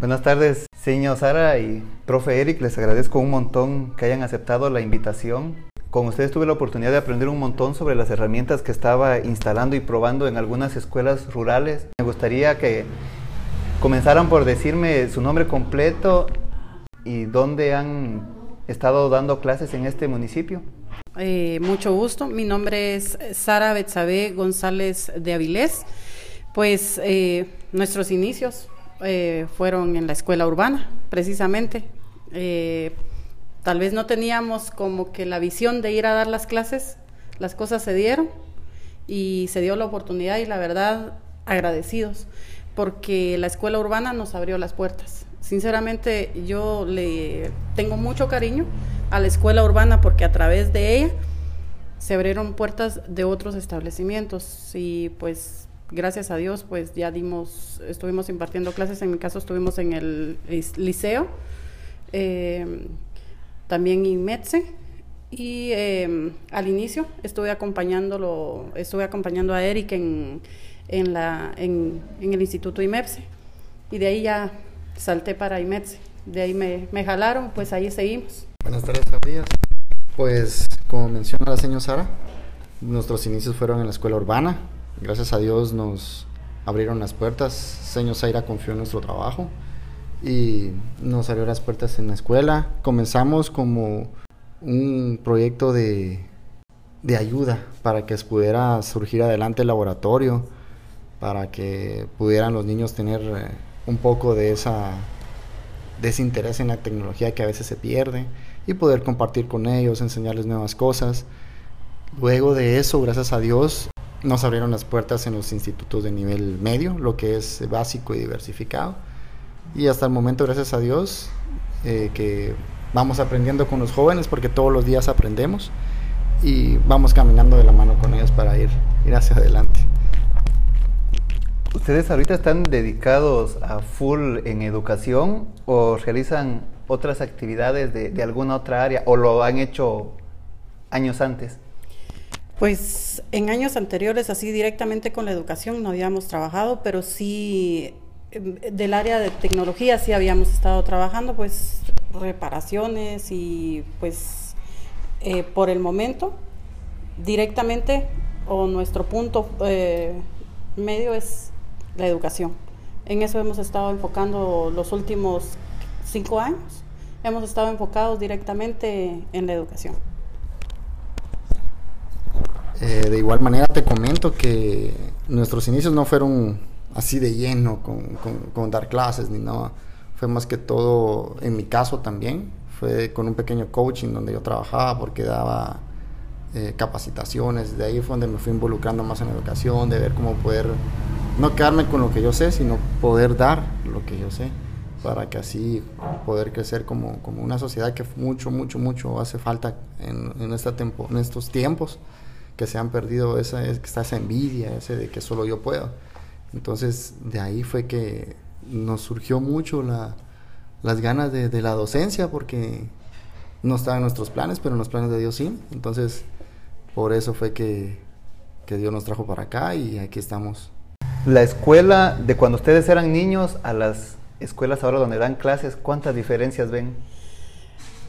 Buenas tardes, señor Sara y profe Eric. Les agradezco un montón que hayan aceptado la invitación. Con ustedes tuve la oportunidad de aprender un montón sobre las herramientas que estaba instalando y probando en algunas escuelas rurales. Me gustaría que comenzaran por decirme su nombre completo y dónde han estado dando clases en este municipio. Eh, mucho gusto. Mi nombre es Sara Betsabe González de Avilés. Pues eh, nuestros inicios eh, fueron en la escuela urbana, precisamente. Eh, tal vez no teníamos como que la visión de ir a dar las clases, las cosas se dieron y se dio la oportunidad y la verdad agradecidos porque la escuela urbana nos abrió las puertas. Sinceramente yo le tengo mucho cariño a la escuela urbana porque a través de ella se abrieron puertas de otros establecimientos y pues gracias a Dios, pues ya dimos, estuvimos impartiendo clases, en mi caso estuvimos en el liceo, eh, también en METSE, y eh, al inicio estuve acompañándolo, estuve acompañando a Eric en, en, la, en, el Instituto IMEPSE, y de ahí ya salté para IMETSE, de ahí me, me jalaron, pues ahí seguimos. Buenas tardes. Pues como menciona la señora Sara, nuestros inicios fueron en la escuela urbana, Gracias a Dios nos abrieron las puertas. Señor Zaira confió en nuestro trabajo y nos abrió las puertas en la escuela. Comenzamos como un proyecto de, de ayuda para que pudiera surgir adelante el laboratorio, para que pudieran los niños tener eh, un poco de, esa, de ese interés en la tecnología que a veces se pierde y poder compartir con ellos, enseñarles nuevas cosas. Luego de eso, gracias a Dios, nos abrieron las puertas en los institutos de nivel medio, lo que es básico y diversificado. Y hasta el momento, gracias a Dios, eh, que vamos aprendiendo con los jóvenes, porque todos los días aprendemos y vamos caminando de la mano con ellos para ir, ir hacia adelante. ¿Ustedes ahorita están dedicados a full en educación o realizan otras actividades de, de alguna otra área o lo han hecho años antes? Pues en años anteriores, así directamente con la educación no habíamos trabajado, pero sí em, del área de tecnología sí habíamos estado trabajando, pues reparaciones y pues eh, por el momento directamente o nuestro punto eh, medio es la educación. En eso hemos estado enfocando los últimos cinco años, hemos estado enfocados directamente en la educación. Eh, de igual manera te comento que nuestros inicios no fueron así de lleno con, dar clases ni nada. Fue más que todo, en mi caso también, fue con un pequeño coaching donde yo trabajaba porque daba eh, capacitaciones. De ahí fue donde me fui involucrando más en la educación, de ver cómo poder no quedarme con lo que yo sé, sino poder dar lo que yo sé para que así poder crecer como, como una sociedad que mucho, mucho, mucho hace falta en, en, esta tempo, en estos tiempos que se han perdido esa, esa envidia, ese de que solo yo puedo. Entonces, de ahí fue que nos surgió mucho la, las ganas de, de, la docencia, porque no estaba en nuestros planes, pero en los planes de Dios sí. Entonces, por eso fue que, que Dios nos trajo para acá y aquí estamos. La escuela de cuando ustedes eran niños a las escuelas ahora donde dan clases, ¿cuántas diferencias ven?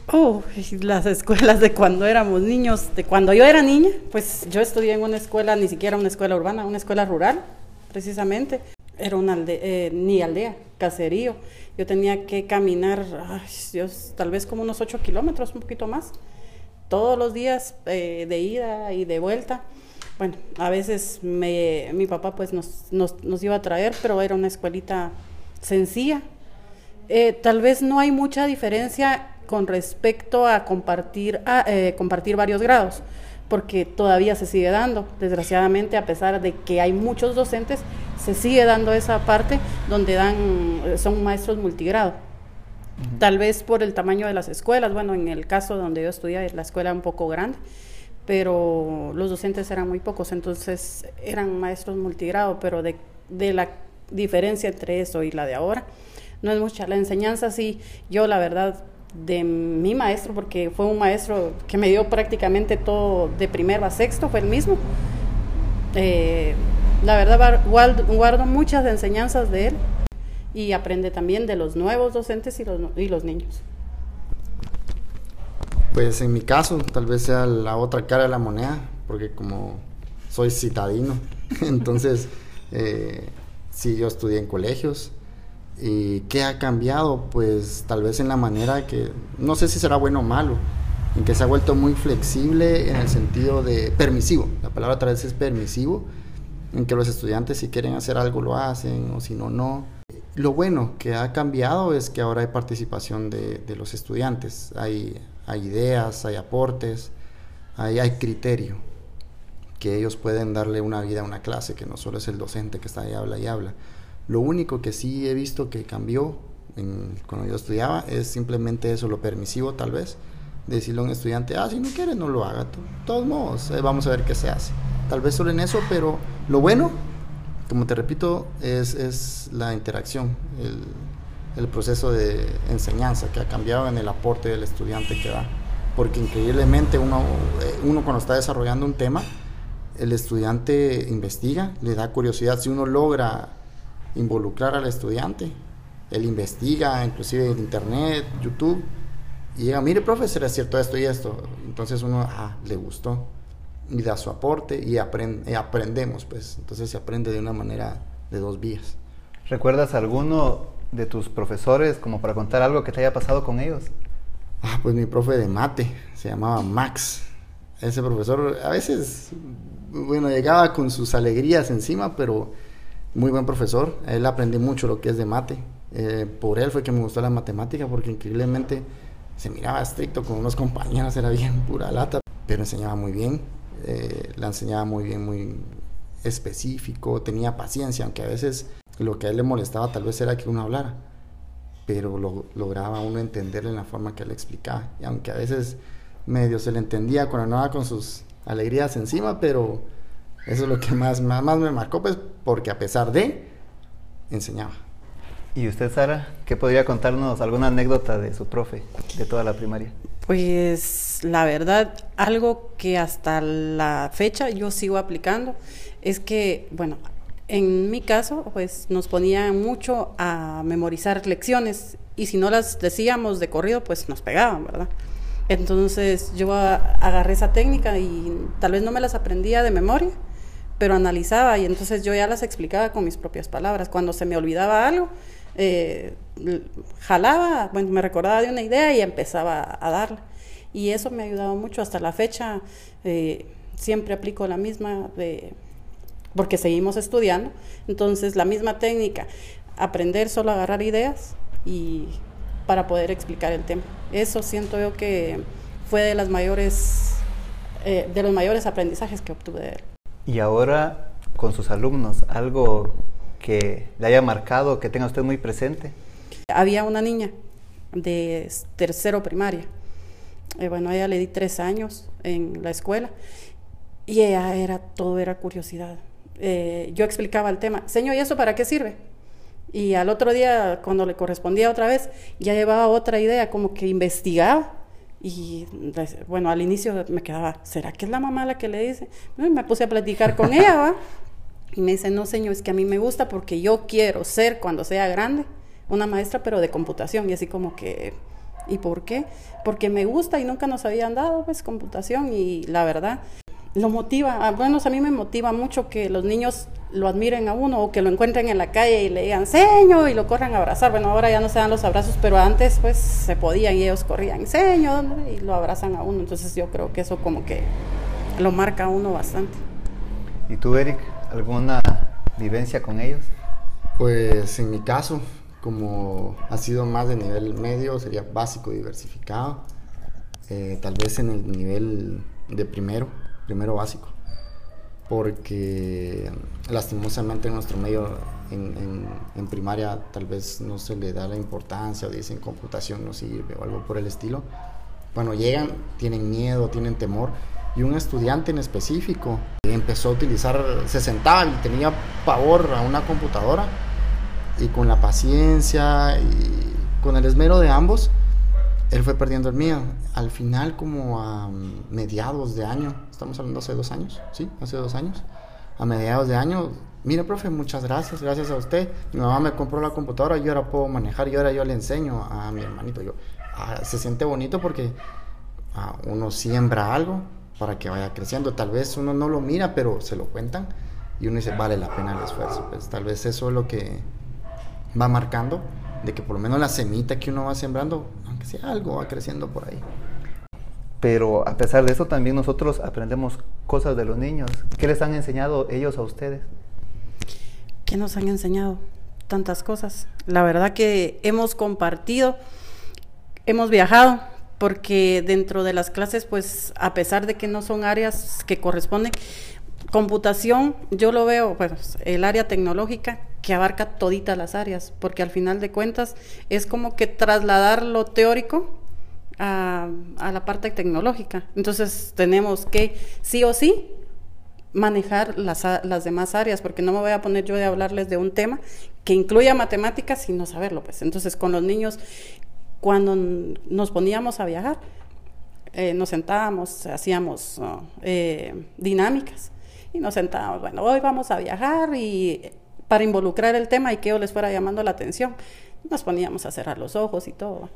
Oh, las escuelas de cuando éramos niños, de cuando yo era niña, pues yo estudié en una escuela, ni siquiera una escuela urbana, una escuela rural, precisamente. Era una aldea, eh, ni aldea, caserío. Yo tenía que caminar, ay, Dios, tal vez como unos ocho kilómetros, un poquito más, todos los días eh, de ida y de vuelta. Bueno, a veces me, mi papá pues nos, nos, nos iba a traer, pero era una escuelita sencilla. Eh, tal vez no hay mucha diferencia con respecto a compartir, a, eh, compartir varios grados, porque todavía se sigue dando, desgraciadamente, a pesar de que hay muchos docentes, se sigue dando esa parte donde dan, son maestros multigrado. Tal vez por el tamaño de las escuelas, bueno, en el caso donde yo estudié, la escuela era un poco grande, pero los docentes eran muy pocos, entonces eran maestros multigrado, pero de, de la diferencia entre eso y la de ahora, no es mucha. La enseñanza sí, yo la verdad de mi maestro, porque fue un maestro que me dio prácticamente todo de primero a sexto, fue el mismo. Eh, la verdad guardo, muchas enseñanzas de él y aprende también de los nuevos docentes y los, y los niños. Pues en mi caso, tal vez sea la otra cara de la moneda, porque como soy citadino, entonces eh, sí, yo estudié en colegios. ¿Y qué ha cambiado? Pues tal vez en la manera que, no sé si será bueno o malo, en que se ha vuelto muy flexible en el sentido de permisivo. La palabra tal vez es permisivo, en que los estudiantes si quieren hacer algo lo hacen o si no, no. Lo bueno que ha cambiado es que ahora hay participación de, de los estudiantes, hay, hay ideas, hay aportes, hay, hay criterio, que ellos pueden darle una vida a una clase, que no solo es el docente que está ahí, habla y habla. Lo único que sí he visto que cambió en, cuando yo estudiaba es simplemente eso, lo permisivo tal vez, decirle a un estudiante, ah, si no quiere, no lo haga. De todos modos, eh, vamos a ver qué se hace. Tal vez solo en eso, pero lo bueno, como te repito, es, es la interacción, el, el, proceso de enseñanza que ha cambiado en el aporte del estudiante que da. Porque increíblemente uno, eh, uno cuando está desarrollando un tema, el estudiante investiga, le da curiosidad. Si uno logra involucrar al estudiante, él investiga, inclusive en internet, YouTube, y llega, mire, profesor, es cierto esto y esto. Entonces uno, ah, le gustó. Y da su aporte y, aprende, aprendemos, pues. Entonces se aprende de una manera de dos vías. ¿Recuerdas alguno de tus profesores como para contar algo que te haya pasado con ellos? Ah, pues mi profe de mate, se llamaba Max. Ese profesor a veces, bueno, llegaba con sus alegrías encima, pero muy buen profesor. Él aprendí mucho lo que es de mate. Eh, por él fue que me gustó la matemática porque increíblemente se miraba estricto con unos compañeros, era bien pura lata, pero enseñaba muy bien, eh, la enseñaba muy bien, muy específico, tenía paciencia, aunque a veces lo que a él le molestaba tal vez era que uno hablara, pero lo, lograba uno entenderle en la forma que él explicaba, y aunque a veces medio se le entendía cuando no con sus alegrías encima, pero eso es lo que más, más, más me marcó, pues porque a pesar de, enseñaba. ¿Y usted, Sara, qué podría contarnos alguna anécdota de su profe de toda la primaria? Pues la verdad, algo que hasta la fecha yo sigo aplicando es que, bueno, en mi caso, pues nos ponía mucho a memorizar lecciones y si no las decíamos de corrido, pues nos pegaban, ¿verdad? Entonces yo agarré esa técnica y tal vez no me las aprendía de memoria, pero analizaba y entonces yo ya las explicaba con mis propias palabras. Cuando se me olvidaba algo, eh, jalaba, bueno, me recordaba de una idea y empezaba a darle. Y eso me ha ayudado mucho hasta la fecha. Eh, siempre aplico la misma, de, porque seguimos estudiando. Entonces, la misma técnica, aprender solo a agarrar ideas y para poder explicar el tema. Eso siento yo que fue de las mayores, eh, de los mayores aprendizajes que obtuve de él. Y ahora con sus alumnos, algo que le haya marcado, que tenga usted muy presente? Había una niña de tercero primaria. Eh, bueno, ella le di tres años en la escuela y ella era, todo era curiosidad. Eh, yo explicaba el tema, señor, ¿y eso para qué sirve? Y al otro día, cuando le correspondía otra vez, ya llevaba otra idea, como que investigaba. Y bueno, al inicio me quedaba, ¿será que es la mamá la que le dice? me puse a platicar con ella, ¿va? Y me dice, no, señor, es que a mí me gusta porque yo quiero ser, cuando sea grande, una maestra, pero de computación. Y así como que, ¿y por qué? Porque me gusta y nunca nos habían dado, pues, computación. Y la verdad, lo motiva. Ah, bueno, a mí me motiva mucho que los niños lo admiren a uno o que lo encuentren en la calle y le digan, señor, y lo corran a abrazar. Bueno, ahora ya no se dan los abrazos, pero antes, pues, se podían y ellos corrían, señor, y lo abrazan a uno. Entonces yo creo que eso como que lo marca a uno bastante. ¿Y tú, Eric? ¿Alguna vivencia con ellos? Pues en mi caso, como ha sido más de nivel medio, sería básico diversificado. Eh, tal vez en el nivel de primero, primero básico. Porque lastimosamente en nuestro medio, en, en, primaria, tal vez no se le da la importancia o dicen computación no sirve o algo por el estilo. Cuando llegan, tienen miedo, tienen temor y un estudiante en específico empezó a utilizar, se sentaba y tenía pavor a una computadora y con la paciencia y con el esmero de ambos, él fue perdiendo el miedo. Al final, como a mediados de año, estamos hablando hace dos años, ¿sí? Hace dos años. A mediados de año mire, profe, muchas gracias, gracias a usted. Mi mamá me compró la computadora, yo ahora puedo manejar y ahora yo le enseño a mi hermanito. Yo, ah, se siente bonito porque ah, uno siembra algo para que vaya creciendo. Tal vez uno no lo mira, pero se lo cuentan y uno dice, vale la pena el esfuerzo. Pues tal vez eso es lo que va marcando, de que por lo menos la semita que uno va sembrando, sea algo, va creciendo por ahí. Pero a pesar de eso también nosotros aprendemos cosas de los niños. ¿Qué les han enseñado ellos a ustedes? ¿Qué nos han enseñado? Tantas cosas. La verdad que hemos compartido, hemos viajado, porque dentro de las clases, pues a pesar de que no son áreas que corresponden, computación, yo lo veo, pues el área tecnológica que abarca toditas las áreas, porque al final de cuentas es como que trasladar lo teórico a, la parte tecnológica. Entonces tenemos que sí o sí manejar las, demás áreas, porque no me voy a poner yo de hablarles de un tema que incluya matemáticas sin no saberlo. Pues. Entonces con los niños, cuando nos poníamos a viajar, eh, nos sentábamos, hacíamos eh, dinámicas y nos sentábamos, bueno, hoy vamos a viajar y para involucrar el tema y que yo les fuera llamando la atención, nos poníamos a cerrar los ojos y todo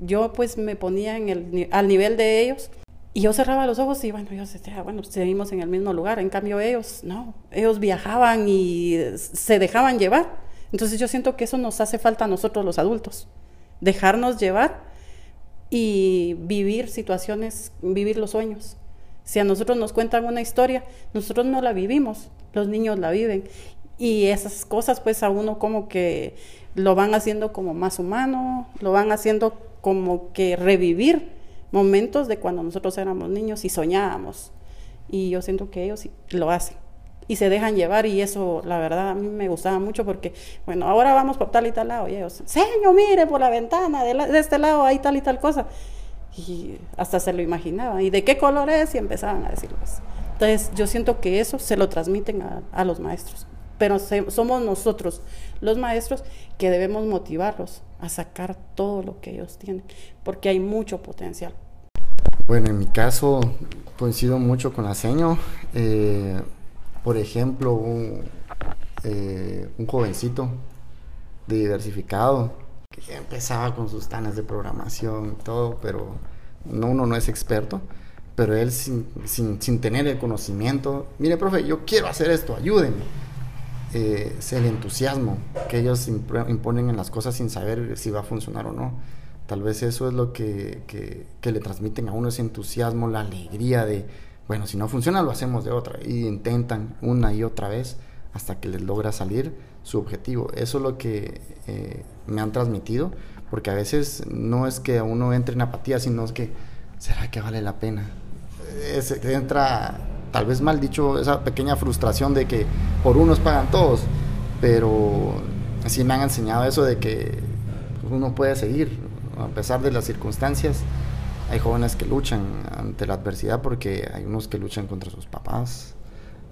yo pues me ponía al nivel de ellos y yo cerraba los ojos y bueno, yo decía, bueno, seguimos en el mismo lugar. En cambio ellos, no, ellos viajaban y se dejaban llevar. Entonces yo siento que eso nos hace falta a nosotros los adultos, dejarnos llevar y vivir situaciones, vivir los sueños. Si a nosotros nos cuentan una historia, nosotros no la vivimos, los niños la viven. Y esas cosas pues a uno como que lo van haciendo como más humano, lo van haciendo como que revivir momentos de cuando nosotros éramos niños y soñábamos. Y yo siento que ellos lo hacen y se dejan llevar y eso la verdad a mí me gustaba mucho porque bueno ahora vamos por tal y tal lado y ellos señor mire por la ventana de, este lado hay tal y tal cosa y hasta se lo imaginaban. Y de qué color es y empezaban a decirlo entonces yo siento que eso se lo transmiten a, los maestros pero somos nosotros los maestros que debemos motivarlos a sacar todo lo que ellos tienen, porque hay mucho potencial. Bueno, en mi caso coincido mucho con la seño. Eh, por ejemplo, un, eh, un jovencito de diversificado que empezaba con sus tanas de programación y todo, pero no, uno no es experto. Pero él sin, sin, sin tener el conocimiento, mire, profe, yo quiero hacer esto, ayúdenme es el entusiasmo que ellos imponen en las cosas sin saber si va a funcionar o no. Tal vez eso es lo que, que, le transmiten a uno, ese entusiasmo, la alegría de, bueno, si no funciona lo hacemos de otra. Y intentan una y otra vez hasta que les logra salir su objetivo. Eso es lo que eh, me han transmitido, porque a veces no es que uno entre en apatía, sino es que, ¿será que vale la pena? entra tal vez mal dicho, esa pequeña frustración de que por unos pagan todos, pero así me han enseñado eso de que uno puede seguir, a pesar de las circunstancias. Hay jóvenes que luchan ante la adversidad porque hay unos que luchan contra sus papás,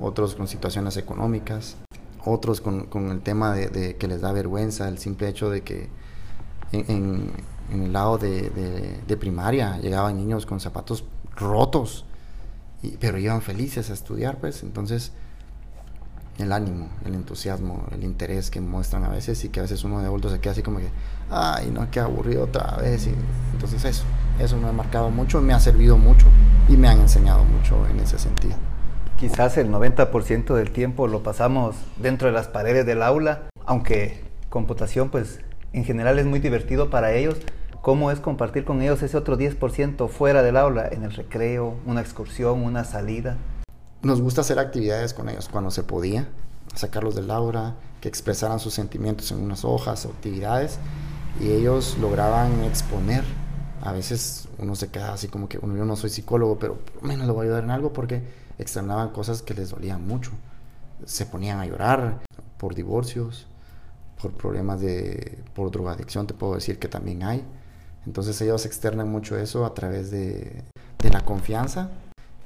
otros con situaciones económicas, otros con, con el tema de, que les da vergüenza, el simple hecho de que en, el lado de, primaria llegaban niños con zapatos rotos pero iban felices a estudiar, pues entonces el ánimo, el entusiasmo, el interés que muestran a veces y que a veces uno de adulto se queda así como que, ay, no, qué aburrido otra vez. Y, entonces eso, eso me ha marcado mucho, me ha servido mucho y me han enseñado mucho en ese sentido. Quizás el 90% del tiempo lo pasamos dentro de las paredes del aula, aunque computación pues en general es muy divertido para ellos, cómo es compartir con ellos ese otro 10% fuera del aula, en el recreo, una excursión, una salida. Nos gusta hacer actividades con ellos cuando se podía, sacarlos del aula, que expresaran sus sentimientos en unas hojas o actividades, y ellos lograban exponer. A veces uno se queda así como que, bueno, yo no soy psicólogo, pero por lo menos lo voy a ayudar en algo porque externaban cosas que les dolían mucho. Se ponían a llorar por divorcios, por problemas de, por drogadicción, te puedo decir que también hay entonces ellos externan mucho eso a través de, la confianza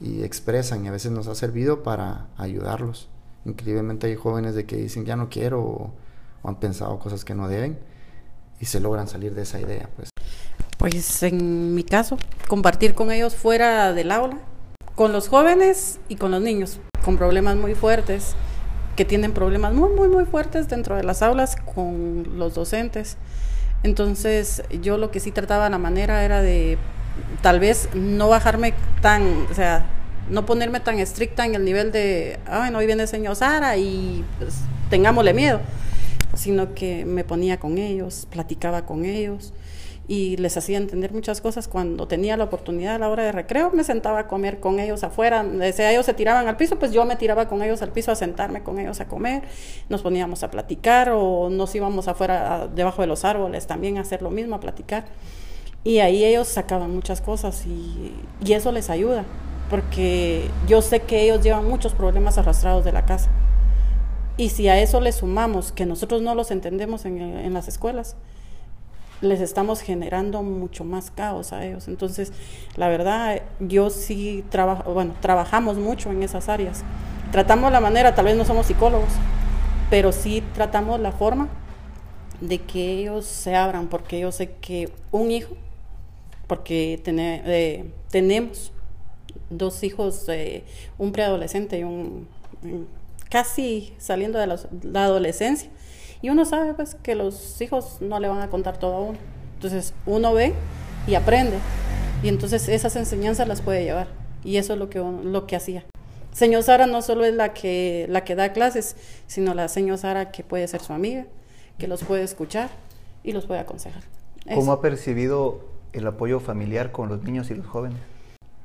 y expresan y a veces nos ha servido para ayudarlos. Increíblemente hay jóvenes de que dicen ya no quiero o, han pensado cosas que no deben y se logran salir de esa idea. Pues. pues en mi caso, compartir con ellos fuera del aula, con los jóvenes y con los niños, con problemas muy fuertes, que tienen problemas muy, muy, muy fuertes dentro de las aulas con los docentes. Entonces yo lo que sí trataba la manera era de tal vez no bajarme tan, o sea, no ponerme tan estricta en el nivel de, ay, no, hoy viene el señor Sara y pues, tengámosle miedo, sino que me ponía con ellos, platicaba con ellos y les hacía entender muchas cosas. Cuando tenía la oportunidad a la hora de recreo, me sentaba a comer con ellos afuera. Si ellos se tiraban al piso, pues yo me tiraba con ellos al piso a sentarme con ellos a comer. Nos poníamos a platicar o nos íbamos afuera, debajo de los árboles, también a hacer lo mismo, a platicar. Y ahí ellos sacaban muchas cosas y, eso les ayuda, porque yo sé que ellos llevan muchos problemas arrastrados de la casa. Y si a eso le sumamos que nosotros no los entendemos en, en las escuelas, les estamos generando mucho más caos a ellos. Entonces, la verdad, yo sí trabajo, bueno, trabajamos mucho en esas áreas. Tratamos la manera, tal vez no somos psicólogos, pero sí tratamos la forma de que ellos se abran, porque yo sé que un hijo, porque eh, tenemos dos hijos, eh, un preadolescente y un casi saliendo de la adolescencia, y uno sabe pues que los hijos no le van a contar todo a uno. Entonces uno ve y aprende. Y entonces esas enseñanzas las puede llevar. Y eso es lo que, lo que hacía. Señor Sara no solo es la que, la que da clases, sino la señor Sara que puede ser su amiga, que los puede escuchar y los puede aconsejar. ¿Cómo ha percibido el apoyo familiar con los niños y los jóvenes?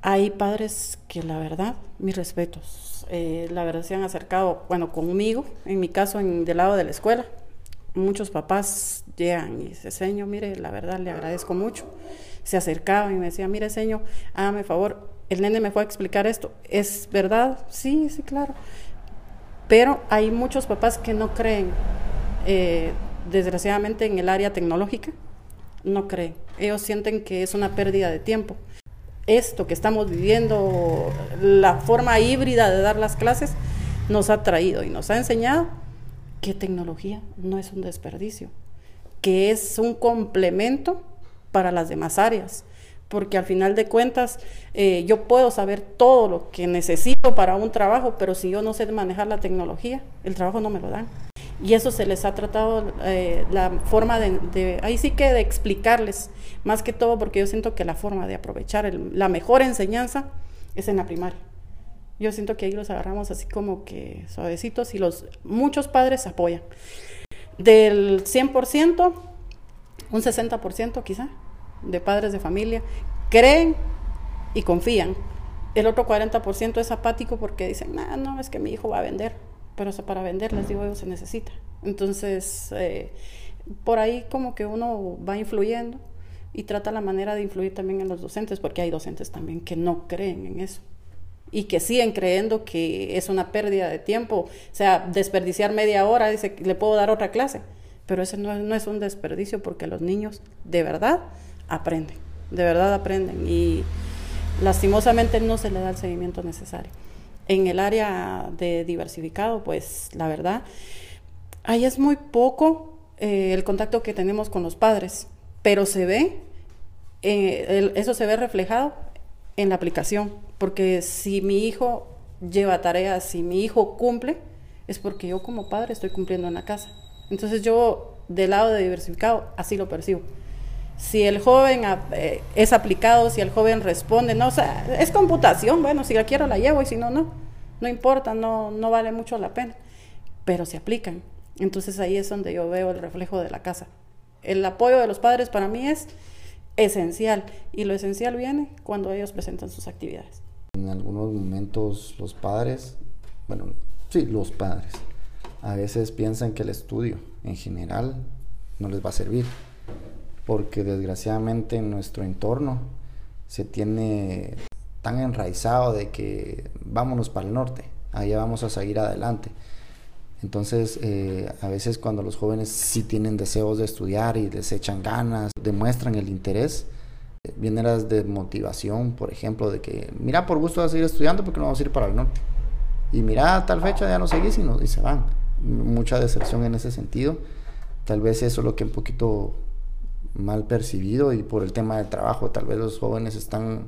Hay padres que la verdad, mis respetos, eh, la verdad se han acercado, bueno, conmigo, en mi caso, en, del lado de la escuela, muchos papás llegan y dicen, señor, mire, la verdad le agradezco mucho. Se acercaban y me decían, mire, señor, hágame favor, el nene me fue a explicar esto. ¿Es verdad? Sí, sí, claro. Pero hay muchos papás que no creen, eh, desgraciadamente, en el área tecnológica. No creen. Ellos sienten que es una pérdida de tiempo. Esto que estamos viviendo, la forma híbrida de dar las clases, nos ha traído y nos ha enseñado que tecnología no es un desperdicio, que es un complemento para las demás áreas, porque al final de cuentas eh, yo puedo saber todo lo que necesito para un trabajo, pero si yo no sé manejar la tecnología, el trabajo no me lo dan. Y eso se les ha tratado eh, la forma de, ahí sí que de explicarles, más que todo porque yo siento que la forma de aprovechar la mejor enseñanza es en la primaria. Yo siento que ahí los agarramos así como que suavecitos y los muchos padres apoyan. Del 100%, un 60% quizá de padres de familia creen y confían. El otro 40% es apático porque dicen, no, no, es que mi hijo va a vender. Pero eso para vender, les digo yo, se necesita. Entonces, eh, por ahí como que uno va influyendo y trata la manera de influir también en los docentes, porque hay docentes también que no creen en eso y que siguen creyendo que es una pérdida de tiempo. O sea, desperdiciar media hora, dice, le puedo dar otra clase. Pero ese no, es un desperdicio porque los niños de verdad aprenden, de verdad aprenden y lastimosamente no se le da el seguimiento necesario. En el área de diversificado, pues la verdad, ahí es muy poco eh, el contacto que tenemos con los padres, pero se ve, eh, eso se ve reflejado en la aplicación, porque si mi hijo lleva tareas, si mi hijo cumple, es porque yo como padre estoy cumpliendo en la casa. Entonces yo, del lado de diversificado, así lo percibo. Si el joven eh, es aplicado, si el joven responde, no, o sea, es computación, bueno, si la quiero la llevo y si no, no. No importa, no, no vale mucho la pena. Pero se aplican. Entonces ahí es donde yo veo el reflejo de la casa. El apoyo de los padres para mí es esencial y lo esencial viene cuando ellos presentan sus actividades. En algunos momentos los padres, bueno, sí, los padres, a veces piensan que el estudio en general no les va a servir, porque desgraciadamente en nuestro entorno se tiene tan enraizado de que vámonos para el norte, allá vamos a seguir adelante. Entonces, eh, a veces cuando los jóvenes sí tienen deseos de estudiar y les echan ganas, demuestran el interés, eh, vienen las de motivación, por ejemplo, de que, mira, por gusto vas a seguir estudiando porque no vamos a ir para el norte. Y mira, tal fecha ya no seguís y, no, y se van. Mucha deserción en ese sentido. Tal vez eso es lo que un poquito mal percibido y por el tema del trabajo, tal vez los jóvenes están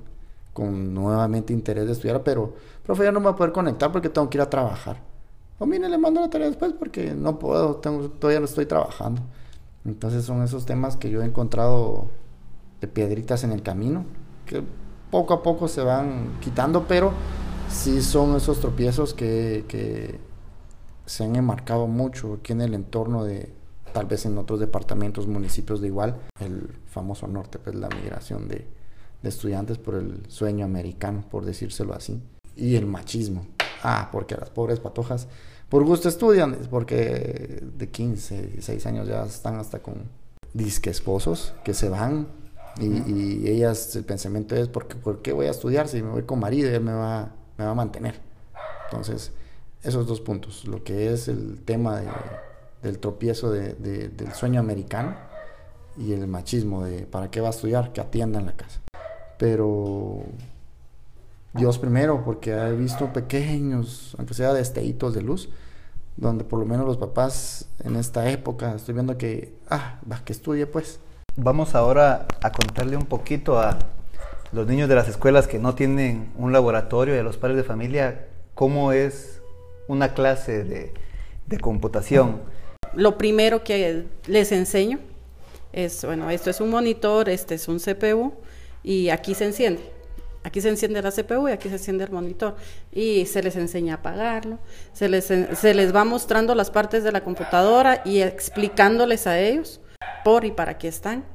con nuevamente interés de estudiar, pero, profe, ya no me voy a poder conectar porque tengo que ir a trabajar o mire, le mando la tarea después porque no puedo, tengo, todavía no estoy trabajando. Entonces son esos temas que yo he encontrado de piedritas en el camino, que poco a poco se van quitando, pero sí son esos tropiezos que, que se han enmarcado mucho aquí en el entorno de, tal vez en otros departamentos, municipios de igual, el famoso norte, pues la migración de, de estudiantes por el sueño americano, por decírselo así, y el machismo. Ah, porque las pobres patojas por gusto estudian, porque de 15, 16 años ya están hasta con disque esposos que se van y, ellas el pensamiento es, ¿por qué, ¿por qué, voy a estudiar si me voy con marido y él me va, me va a mantener? Entonces, esos dos puntos, lo que es el tema del tropiezo del sueño americano y el machismo de ¿para qué va a estudiar? Que atienda en la casa. Pero Dios primero, porque he visto pequeños, aunque sea destellitos de luz, donde por lo menos los papás en esta época estoy viendo que, ah, va, que estudie pues. Vamos ahora a contarle un poquito a los niños de las escuelas que no tienen un laboratorio y a los padres de familia cómo es una clase de, de computación. Lo primero que les enseño es, bueno, esto es un monitor, este es un CPU y aquí se enciende. Aquí se enciende la CPU y aquí se enciende el monitor. Y se les enseña a apagarlo, se les, se les va mostrando las partes de la computadora y explicándoles a ellos por y para qué están.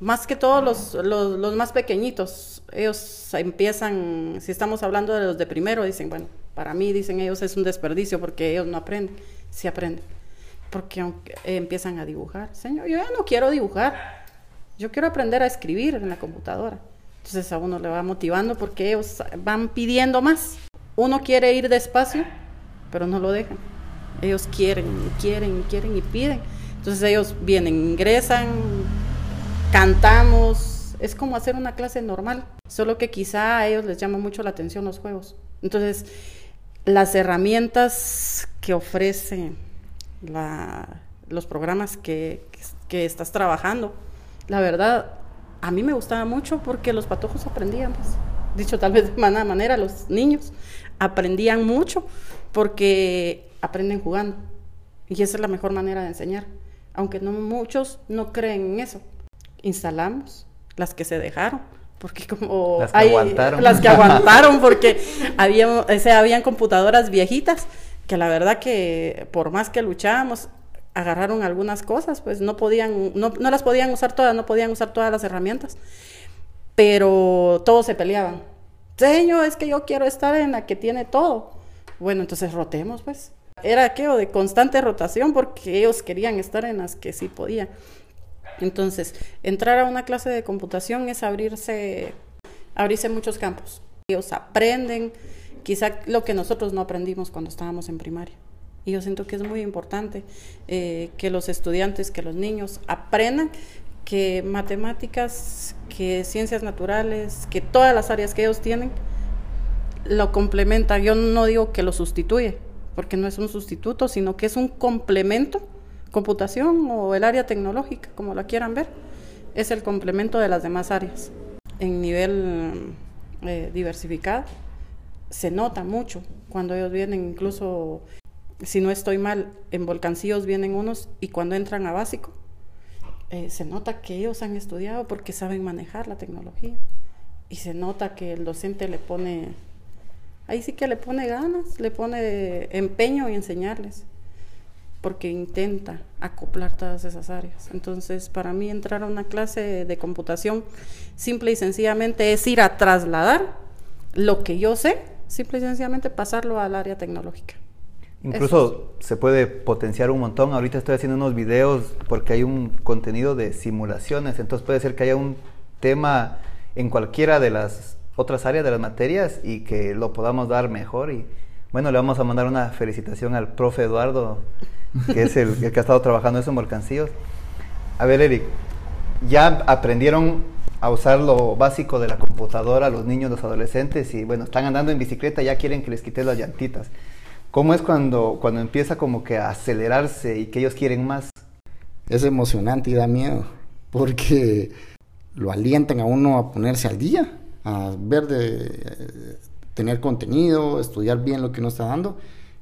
Más que todos los, los, más pequeños, ellos empiezan, si estamos hablando de los de primero, dicen, bueno, para mí, dicen ellos, es un desperdicio porque ellos no aprenden, sí aprenden. Porque empiezan a dibujar. Señor, yo ya no quiero dibujar, yo quiero aprender a escribir en la computadora. Entonces a uno le va motivando porque ellos van pidiendo más. Uno quiere ir despacio, pero no lo dejan. Ellos quieren, quieren, quieren y piden. Entonces ellos vienen, ingresan, cantamos, es como hacer una clase normal, solo que quizá a ellos les llama mucho la atención los juegos. Entonces, las herramientas que ofrecen los programas que, que, estás trabajando, la verdad, a mí me gustaba mucho porque los patojos aprendían, pues. dicho tal vez de mala manera, los niños aprendían mucho porque aprenden jugando. Y esa es la mejor manera de enseñar. Aunque no muchos no creen en eso instalamos, las que se dejaron, porque como las que aguantaron, las que aguantaron porque había, ese habían computadoras viejitas que la verdad que por más que luchábamos agarraron algunas cosas, pues no podían, no, no las podían usar todas, no podían usar todas las herramientas, pero todos se peleaban. Señor, es que yo quiero estar en la que tiene todo. Bueno, entonces rotemos, pues. Era aquello de constante rotación porque ellos querían estar en las que sí podían. Entonces, entrar a una clase de computación es abrirse, abrirse muchos campos. Ellos aprenden quizá lo que nosotros no aprendimos cuando estábamos en primaria. Y yo siento que es muy importante eh, que los estudiantes, que los niños aprendan que matemáticas, que ciencias naturales, que todas las áreas que ellos tienen, lo complementan. Yo no digo que lo sustituye, porque no es un sustituto, sino que es un complemento computación o el área tecnológica, como la quieran ver, es el complemento de las demás áreas. En nivel eh, diversificado se nota mucho cuando ellos vienen, incluso si no estoy mal, en volcancillos vienen unos y cuando entran a básico, eh, se nota que ellos han estudiado porque saben manejar la tecnología y se nota que el docente le pone, ahí sí que le pone ganas, le pone empeño y enseñarles porque intenta acoplar todas esas áreas. Entonces, para mí entrar a una clase de computación simple y sencillamente es ir a trasladar lo que yo sé, simple y sencillamente pasarlo al área tecnológica. Incluso se puede potenciar un montón. Ahorita estoy haciendo unos videos porque hay un contenido de simulaciones, entonces puede ser que haya un tema en cualquiera de las otras áreas de las materias y que lo podamos dar mejor. Y bueno, le vamos a mandar una felicitación al profe Eduardo que es el, que ha estado trabajando eso en Volcancillos. A ver, Eric, ya aprendieron a usar lo básico de la computadora los niños, los adolescentes, y bueno, están andando en bicicleta, ya quieren que les quites las llantitas. ¿Cómo es cuando, cuando empieza como que a acelerarse y que ellos quieren más? Es emocionante y da miedo, porque lo alientan a uno a ponerse al día, a ver de tener contenido, estudiar bien lo que uno está dando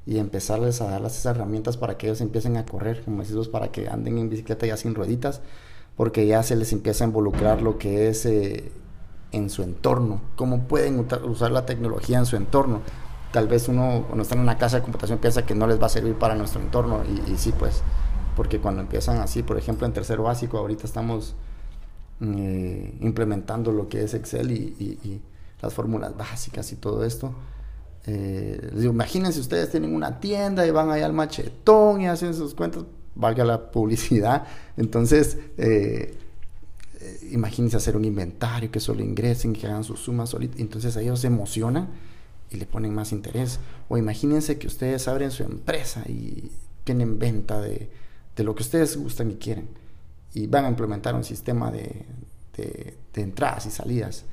y empezarles a dar las herramientas para que ellos empiecen a correr, como decimos, para que anden en bicicleta ya sin rueditas, porque ya se les empieza a involucrar lo que es eh, en su entorno, cómo pueden usar la tecnología en su entorno. Tal vez uno cuando están en una casa de computación piensa que no les va a servir para nuestro entorno y, sí, pues, porque cuando empiezan así, por ejemplo, en tercero básico, ahorita estamos eh, implementando lo que es Excel y, las fórmulas básicas y todo esto. Eh, imagínense ustedes tienen una tienda y van allá al machetón y hacen sus cuentas, valga la publicidad. Entonces, eh, eh, imagínense hacer un inventario, que solo ingresen, que hagan sus sumas solitos. Entonces ellos se emocionan y le ponen más interés. O imagínense que ustedes abren su empresa y tienen venta de, lo que ustedes gustan y quieren. Y van a implementar un sistema de, de, de entradas y salidas.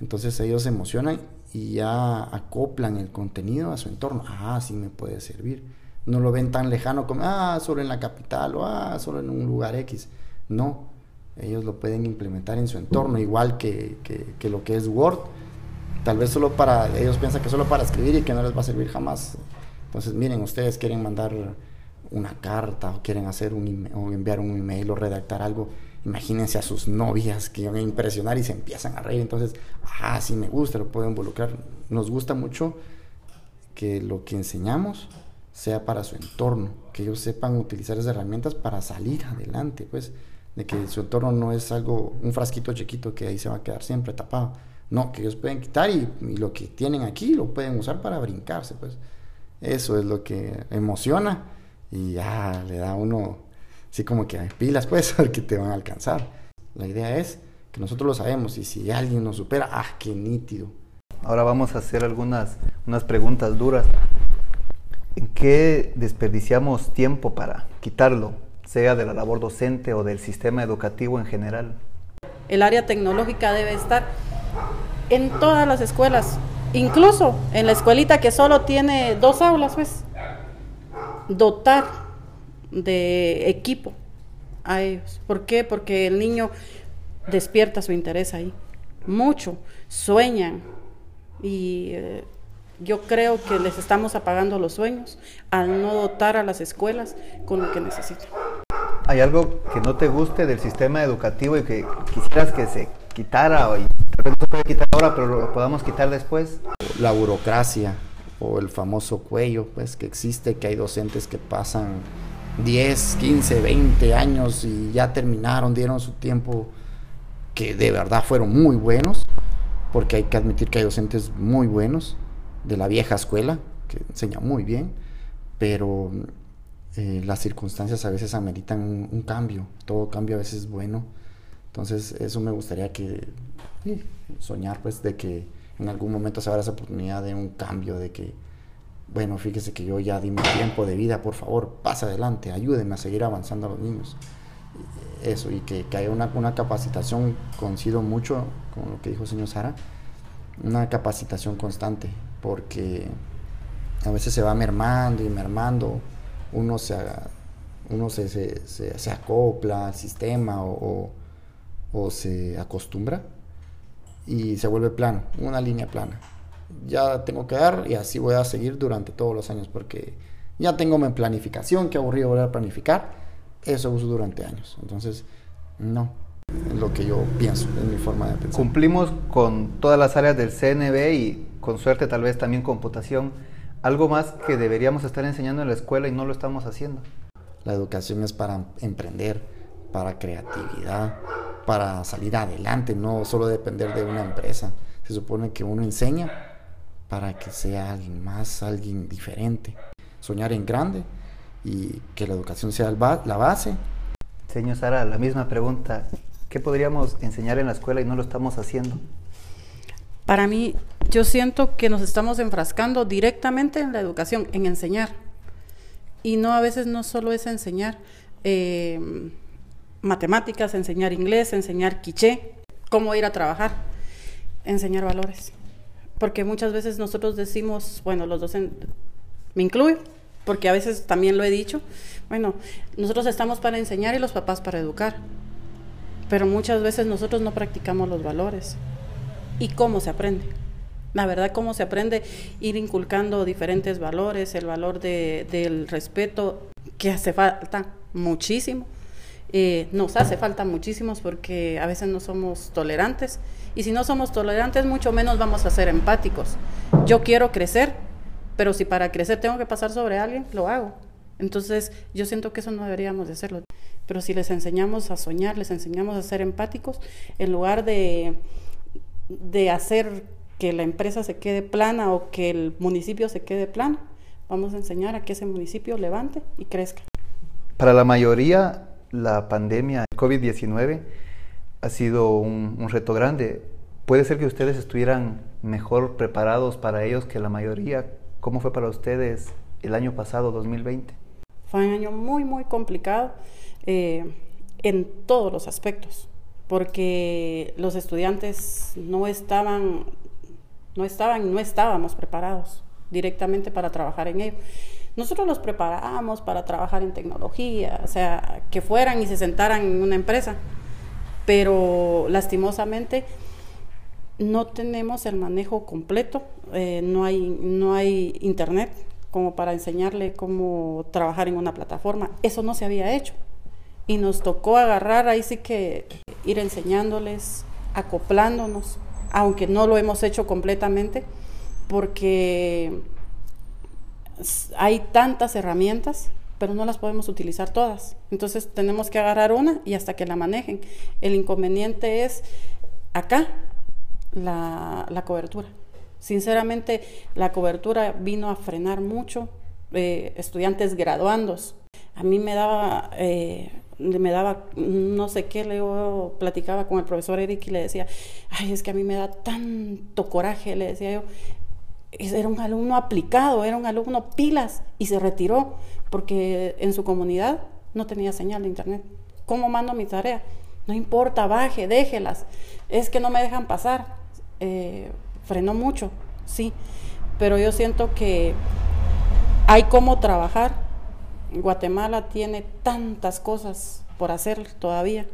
Entonces ellos se emocionan y ya acoplan el contenido a su entorno. Ah, sí me puede servir. No lo ven tan lejano como, ah, solo en la capital o ah, solo en un lugar X. No, ellos lo pueden implementar en su entorno, igual que, lo que es Word. Tal vez solo para, ellos piensan que solo para escribir y que no les va a servir jamás. Entonces, miren, ustedes quieren mandar una carta o quieren hacer un o enviar un email o redactar algo, imagínense a sus novias que van a impresionar y se empiezan a reír. Entonces, ah, sí me gusta, lo puedo involucrar. Nos gusta mucho que lo que enseñamos sea para su entorno, que ellos sepan utilizar esas herramientas para salir adelante, pues de que su entorno no es algo, un frasquito chiquito que ahí se va a quedar siempre tapado. No, que ellos pueden quitar y, lo que tienen aquí lo pueden usar para brincarse, pues. Eso es lo que emociona y ya le da a uno, así como que pilas, pues, que te van a alcanzar. La idea es que nosotros lo sabemos y si alguien nos supera, ¡ah, qué nítido! Ahora vamos a hacer algunas unas preguntas duras. ¿En qué desperdiciamos tiempo para quitarlo? sea de la labor docente o del sistema educativo en general. El área tecnológica debe estar en todas las escuelas, incluso en la escuelita que solo tiene dos aulas, pues, dotar de equipo a ellos. ¿Por qué? Porque el niño despierta su interés ahí, mucho, sueñan y eh, yo creo que les estamos apagando los sueños al no dotar a las escuelas con lo que necesitan. ¿Hay algo que no te guste del sistema educativo y que quisieras que se quitara? O, no se puede quitar ahora, pero lo podamos quitar después. La burocracia o el famoso cuello, pues que existe, que hay docentes que pasan 10, 15, 20 años y ya terminaron, dieron su tiempo, que de verdad fueron muy buenos, porque hay que admitir que hay docentes muy buenos de la vieja escuela, que enseñan muy bien, pero eh, las circunstancias a veces ameritan un, cambio, todo cambio a veces es bueno. Entonces eso me gustaría que soñar pues de que en algún momento se abra esa oportunidad de un cambio, de que, bueno, fíjese que yo ya di mi tiempo de vida, por favor, pase adelante, ayúdenme a seguir avanzando a los niños. Eso, y que, que haya una, una capacitación, coincido mucho con lo que dijo el señor Sara, una capacitación constante, porque a veces se va mermando y mermando uno se, uno se, se, acopla al sistema o, se acostumbra y se vuelve plano, una línea plana. Ya tengo que dar y así voy a seguir durante todos los años porque ya tengo mi planificación, que aburrido volver a planificar, eso uso durante años. Entonces, no, es lo que yo pienso, es mi forma de pensar. Cumplimos con todas las áreas del CNB y con suerte tal vez también computación algo más que deberíamos estar enseñando en la escuela y no lo estamos haciendo. La educación es para emprender, para creatividad, para salir adelante, no solo depender de una empresa. Se supone que uno enseña para que sea alguien más, alguien diferente. Soñar en grande y que la educación sea la base. Señor Sara, la misma pregunta. ¿Qué podríamos enseñar en la escuela y no lo estamos haciendo? Para mí, yo siento que nos estamos enfrascando directamente en la educación, en enseñar. Y no a veces no solo es enseñar eh, matemáticas, enseñar inglés, enseñar quiché, cómo ir a trabajar, enseñar valores. Porque muchas veces nosotros decimos, bueno, los docentes, me incluyo, porque a veces también lo he dicho, bueno, nosotros estamos para enseñar y los papás para educar, pero muchas veces nosotros no practicamos los valores. ¿Y cómo se aprende? La verdad, cómo se aprende ir inculcando diferentes valores, el valor de, del respeto, que hace falta muchísimo. Eh, nos hace falta muchísimos porque a veces no somos tolerantes y si no somos tolerantes mucho menos vamos a ser empáticos. Yo quiero crecer, pero si para crecer tengo que pasar sobre alguien, lo hago. Entonces yo siento que eso no deberíamos de hacerlo. Pero si les enseñamos a soñar, les enseñamos a ser empáticos, en lugar de, de hacer que la empresa se quede plana o que el municipio se quede plano, vamos a enseñar a que ese municipio levante y crezca. Para la mayoría, la pandemia COVID-19 ha sido un, reto grande. ¿Puede ser que ustedes estuvieran mejor preparados para ellos que la mayoría? ¿Cómo fue para ustedes el año pasado, 2020? Fue un año muy, muy complicado eh, en todos los aspectos, porque los estudiantes no estaban, no estaban, no estábamos preparados directamente para trabajar en ello. Nosotros los preparábamos para trabajar en tecnología, o sea, que fueran y se sentaran en una empresa, pero lastimosamente no tenemos el manejo completo, eh, no, hay, no hay internet como para enseñarle cómo trabajar en una plataforma. Eso no se había hecho. Y nos tocó agarrar ahí sí que ir enseñándoles, acoplándonos, aunque no lo hemos hecho completamente, porque hay tantas herramientas, pero no las podemos utilizar todas. Entonces tenemos que agarrar una y hasta que la manejen. El inconveniente es acá la, la cobertura. Sinceramente, la cobertura vino a frenar mucho eh, estudiantes graduandos. A mí me daba, eh, me daba, no sé qué, le platicaba con el profesor Eric y le decía, ay, es que a mí me da tanto coraje, le decía yo, era un alumno aplicado, era un alumno pilas y se retiró porque en su comunidad no tenía señal de internet. ¿Cómo mando mi tarea? No importa, baje, déjelas. Es que no me dejan pasar. Eh, frenó mucho, sí, pero yo siento que hay cómo trabajar. Guatemala tiene tantas cosas por hacer todavía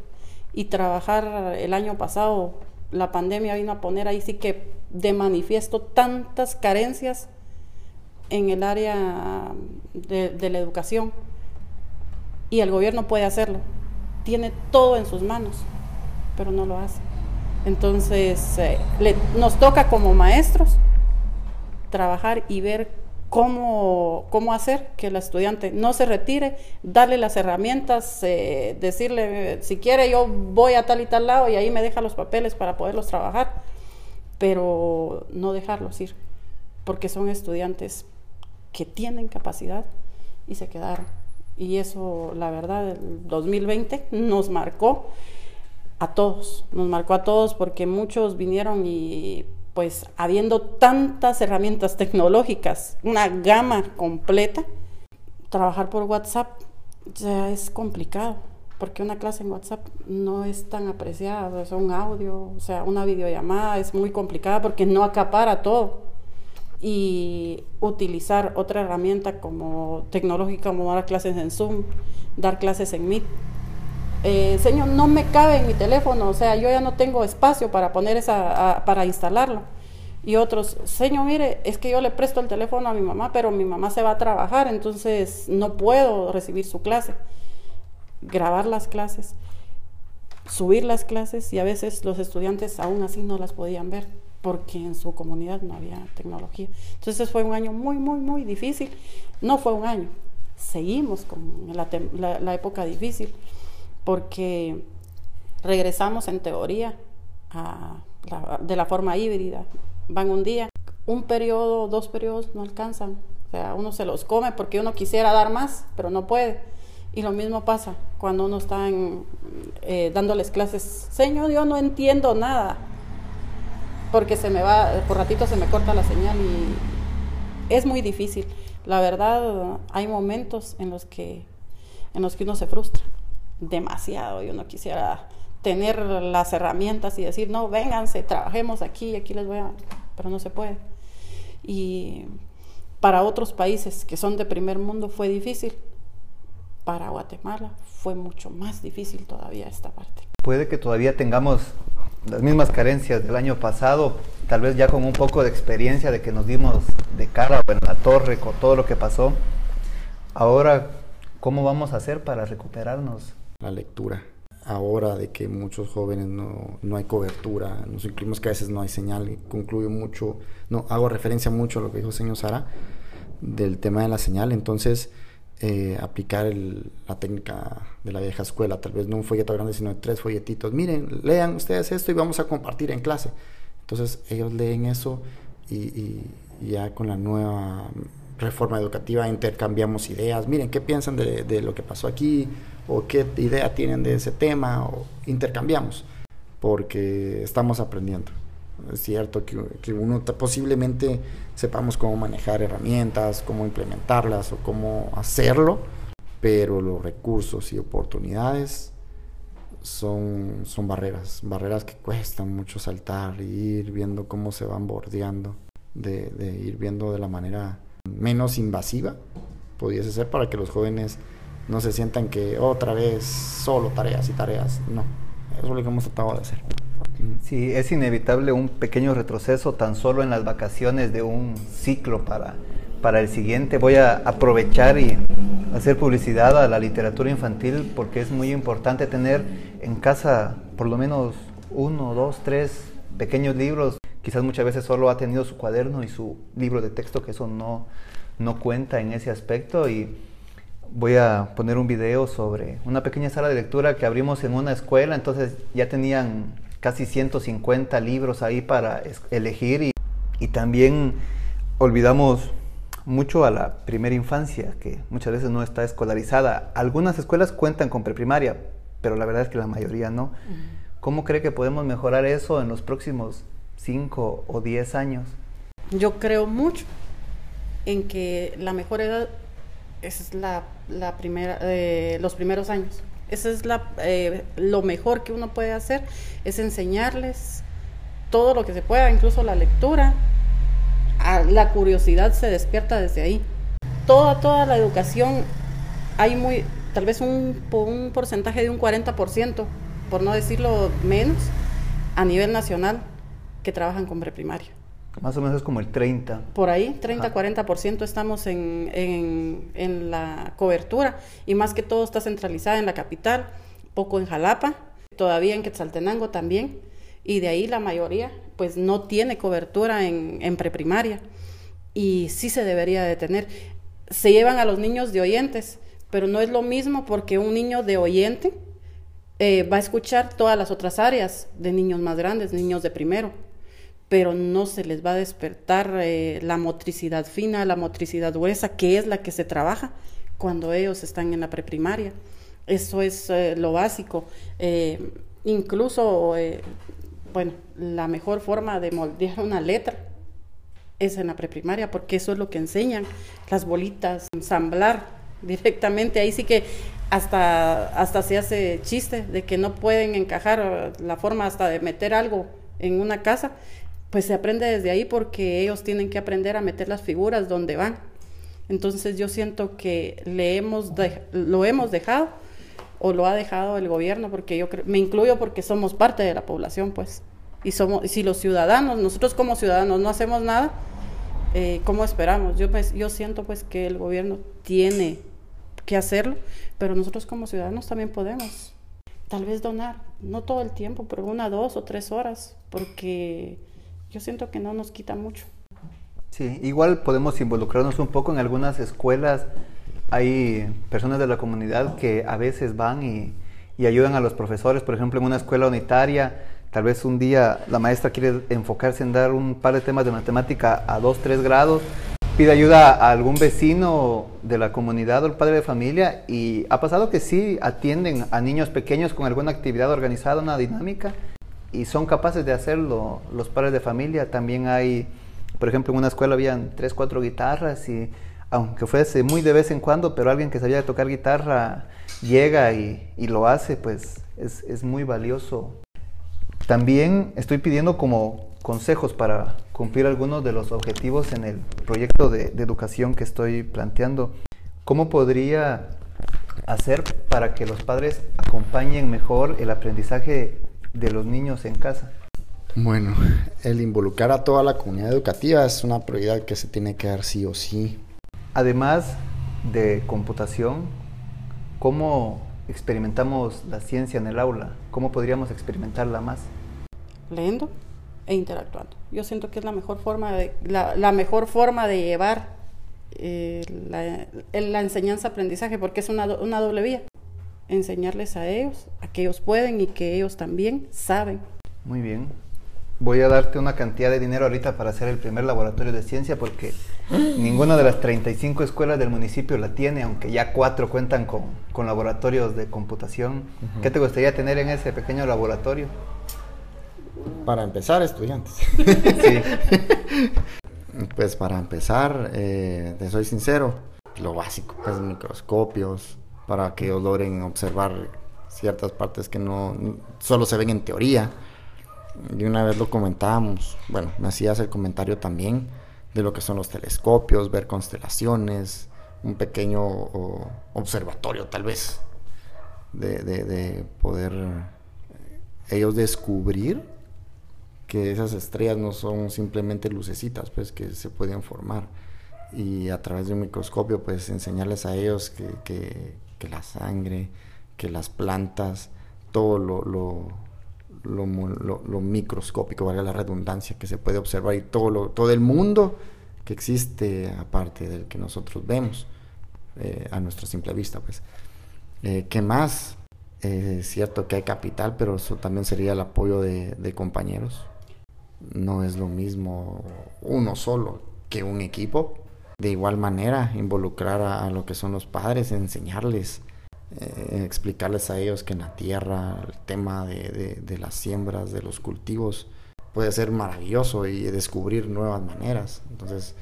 y trabajar el año pasado, la pandemia vino a poner ahí sí que de manifiesto tantas carencias en el área de, la educación y el gobierno puede hacerlo. Tiene todo en sus manos, pero no lo hace. Entonces, eh, nos toca como maestros trabajar y ver cómo, cómo hacer que el estudiante no se retire, darle las herramientas, eh, decirle, si quiere yo voy a tal y tal lado y ahí me deja los papeles para poderlos trabajar pero no dejarlos ir, porque son estudiantes que tienen capacidad y se quedaron. Y eso, la verdad, el 2020 nos marcó a todos, nos marcó a todos porque muchos vinieron y pues habiendo tantas herramientas tecnológicas, una gama completa, trabajar por WhatsApp ya es complicado porque una clase en WhatsApp no es tan apreciada, es un audio, o sea, una videollamada es muy complicada porque no acapara todo. Y utilizar otra herramienta como tecnológica, como dar clases en Zoom, dar clases en Meet. Eh, señor, no me cabe en mi teléfono, o sea, yo ya no tengo espacio para poner esa, para instalarlo. Y otros, señor, mire, es que yo le presto el teléfono a mi mamá, pero mi mamá se va a trabajar, entonces no puedo recibir su clase grabar las clases, subir las clases y a veces los estudiantes aún así no las podían ver porque en su comunidad no había tecnología. Entonces fue un año muy, muy, muy difícil. No fue un año, seguimos con la, época difícil porque regresamos en teoría de la forma híbrida. Van un día, un periodo, dos periodos no alcanzan. O sea, uno se los come porque uno quisiera dar más, pero no puede. Y lo mismo pasa cuando uno está eh, dándoles clases. Señor, yo no entiendo nada. Porque se me va, por ratito se me corta la señal y es muy difícil. La verdad, hay momentos en los que, en los que uno se frustra demasiado y uno quisiera tener las herramientas y decir, no, vénganse, trabajemos aquí, aquí les voy a... Pero no se puede. Y para otros países que son de primer mundo fue difícil para Guatemala fue mucho más difícil todavía esta parte. Puede que todavía tengamos las mismas carencias del año pasado, tal vez ya con un poco de experiencia de que nos dimos de cara en la torre con todo lo que pasó, ahora, ¿cómo vamos a hacer para recuperarnos? La lectura. Ahora de que muchos jóvenes no, no hay cobertura, nos incluimos que a veces no hay señal, concluyo mucho, no, hago referencia mucho a lo que dijo el señor Sara del tema de la señal, entonces eh, aplicar la técnica de la vieja escuela, tal vez no un folleto grande, sino tres folletitos. Miren, lean ustedes esto y vamos a compartir en clase. Entonces ellos leen eso y, ya con la nueva reforma educativa intercambiamos ideas. Miren, ¿qué piensan de, lo que pasó aquí? ¿O qué idea tienen de ese tema? O intercambiamos, porque estamos aprendiendo. Es cierto que, que uno posiblemente sepamos cómo manejar herramientas, cómo implementarlas o cómo hacerlo, pero los recursos y oportunidades son, son barreras, barreras que cuestan mucho saltar y ir viendo cómo se van bordeando, de, de ir viendo de la manera menos invasiva, pudiese ser para que los jóvenes no se sientan que otra vez solo tareas y tareas, no, eso es lo que hemos tratado de hacer. Sí, es inevitable un pequeño retroceso tan solo en las vacaciones de un ciclo para, para el siguiente. Voy a aprovechar y hacer publicidad a la literatura infantil porque es muy importante tener en casa por lo menos uno, dos, tres pequeños libros. Quizás muchas veces solo ha tenido su cuaderno y su libro de texto, que eso no, no cuenta en ese aspecto. Y voy a poner un video sobre una pequeña sala de lectura que abrimos en una escuela. Entonces ya tenían casi 150 libros ahí para elegir y, y también olvidamos mucho a la primera infancia, que muchas veces no está escolarizada. Algunas escuelas cuentan con preprimaria, pero la verdad es que la mayoría no. ¿Cómo cree que podemos mejorar eso en los próximos 5 o 10 años? Yo creo mucho en que la mejor edad es la, la primera, eh, los primeros años. Eso es la, eh, lo mejor que uno puede hacer, es enseñarles todo lo que se pueda, incluso la lectura. la curiosidad se despierta desde ahí. Toda, toda la educación, hay muy, tal vez un, un porcentaje de un 40%, por no decirlo menos, a nivel nacional, que trabajan con preprimaria. Más o menos es como el 30. Por ahí, 30-40% estamos en, en, en, la cobertura y más que todo está centralizada en la capital, poco en Jalapa, todavía en Quetzaltenango también y de ahí la mayoría pues no tiene cobertura en, en preprimaria y sí se debería de tener. Se llevan a los niños de oyentes, pero no es lo mismo porque un niño de oyente eh, va a escuchar todas las otras áreas de niños más grandes, niños de primero pero no se les va a despertar eh, la motricidad fina, la motricidad gruesa, que es la que se trabaja cuando ellos están en la preprimaria. Eso es eh, lo básico. Eh, incluso, bueno, la mejor forma de moldear una letra es en la preprimaria, porque eso es lo que enseñan, las bolitas, ensamblar directamente. Ahí sí que hasta, hasta se hace chiste de que no pueden encajar la forma hasta de meter algo en una casa pues se aprende desde ahí porque ellos tienen que aprender a meter las figuras donde van. Entonces yo siento que le hemos lo hemos dejado o lo ha dejado el gobierno, porque yo me incluyo porque somos parte de la población, pues. Y somos, si los ciudadanos, nosotros como ciudadanos no hacemos nada, eh, ¿cómo esperamos? Yo, pues, yo siento pues que el gobierno tiene que hacerlo, pero nosotros como ciudadanos también podemos. Tal vez donar, no todo el tiempo, pero una, dos o tres horas, porque yo siento que no nos quita mucho. Sí, igual podemos involucrarnos un poco en algunas escuelas. Hay personas de la comunidad que a veces van y, ayudan a los profesores. Por ejemplo, en una escuela unitaria, tal vez un día la maestra quiere enfocarse en dar un par de temas de matemática a dos, tres grados. Pide ayuda a algún vecino de la comunidad o el padre de familia y ha pasado que sí atienden a niños pequeños con alguna actividad organizada, una dinámica y son capaces de hacerlo los padres de familia. También hay, por ejemplo, en una escuela habían tres, cuatro guitarras y aunque fuese muy de vez en cuando, pero alguien que sabía tocar guitarra llega y, y lo hace, pues es, es, muy valioso. También estoy pidiendo como consejos para cumplir algunos de los objetivos en el proyecto de, de educación que estoy planteando. ¿Cómo podría hacer para que los padres acompañen mejor el aprendizaje de los niños en casa? Bueno, el involucrar a toda la comunidad educativa es una prioridad que se tiene que dar sí o sí. Además de computación, ¿cómo experimentamos la ciencia en el aula? ¿Cómo podríamos experimentarla más? Leyendo e interactuando. Yo siento que es la mejor forma de, la, mejor forma de llevar eh, la, enseñanza-aprendizaje, porque es una, una doble vía. Enseñarles a ellos, a que ellos pueden y que ellos también saben. Muy bien voy a darte una cantidad de dinero ahorita para hacer el primer laboratorio de ciencia porque ninguna de las 35 escuelas del municipio la tiene, aunque ya cuatro cuentan con, con laboratorios de computación. ¿Qué te gustaría tener en ese pequeño laboratorio? Para empezar, estudiantes. sí. pues para empezar, eh, te soy sincero, lo básico, pues microscopios, para que logren observar ciertas partes que no solo se ven en teoría y una vez lo comentábamos, bueno, me hacías el comentario también de lo que son los telescopios, ver constelaciones, un pequeño observatorio tal vez, de, poder eh, ellos descubrir que esas estrellas no son simplemente lucecitas, pues que se pueden formar. Y a través de un microscopio, pues enseñarles a ellos que, la sangre, que las plantas, todo lo, lo, microscópico, valga la redundancia, que se puede observar y todo, todo el mundo que existe aparte del que nosotros vemos eh, a nuestra simple vista. Pues. Eh, ¿Qué más? Eh, es cierto que hay capital, pero eso también sería el apoyo de, compañeros. No es lo mismo uno solo que un equipo. De igual manera, involucrar a lo que son los padres, enseñarles eh, explicarles a ellos que en la tierra el tema de, de, las siembras, de los cultivos, puede ser maravilloso y descubrir nuevas maneras. Entonces,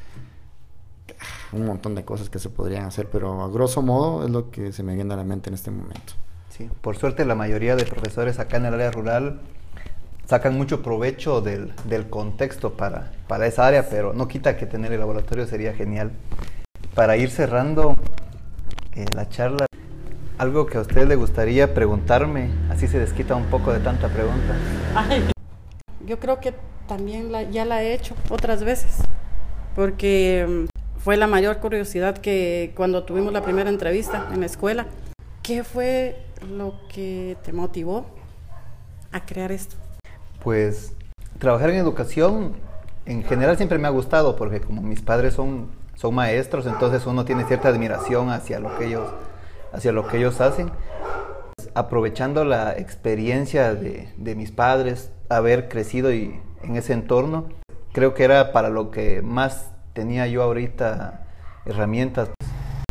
un montón de cosas que se podrían hacer, pero a grosso modo es lo que se me viene a la mente en este momento. Sí, por suerte la mayoría de profesores acá en el área rural sacan mucho provecho del, del contexto para, para esa área, pero no quita que tener el laboratorio sería genial. Para ir cerrando eh, la charla, algo que a usted le gustaría preguntarme, así se desquita un poco de tanta pregunta. yo creo que también ya la he hecho otras veces, porque mm, fue la mayor curiosidad que cuando tuvimos la primera entrevista en la escuela. ¿Qué fue lo que te motivó a crear esto? Pues trabajar en educación en general siempre me ha gustado, porque como mis padres son, son maestros, entonces uno tiene cierta admiración hacia lo que ellos hacia lo que ellos hacen. Aprovechando la experiencia de, mis padres, haber crecido y, en ese entorno, creo que era para lo que más tenía yo ahorita herramientas.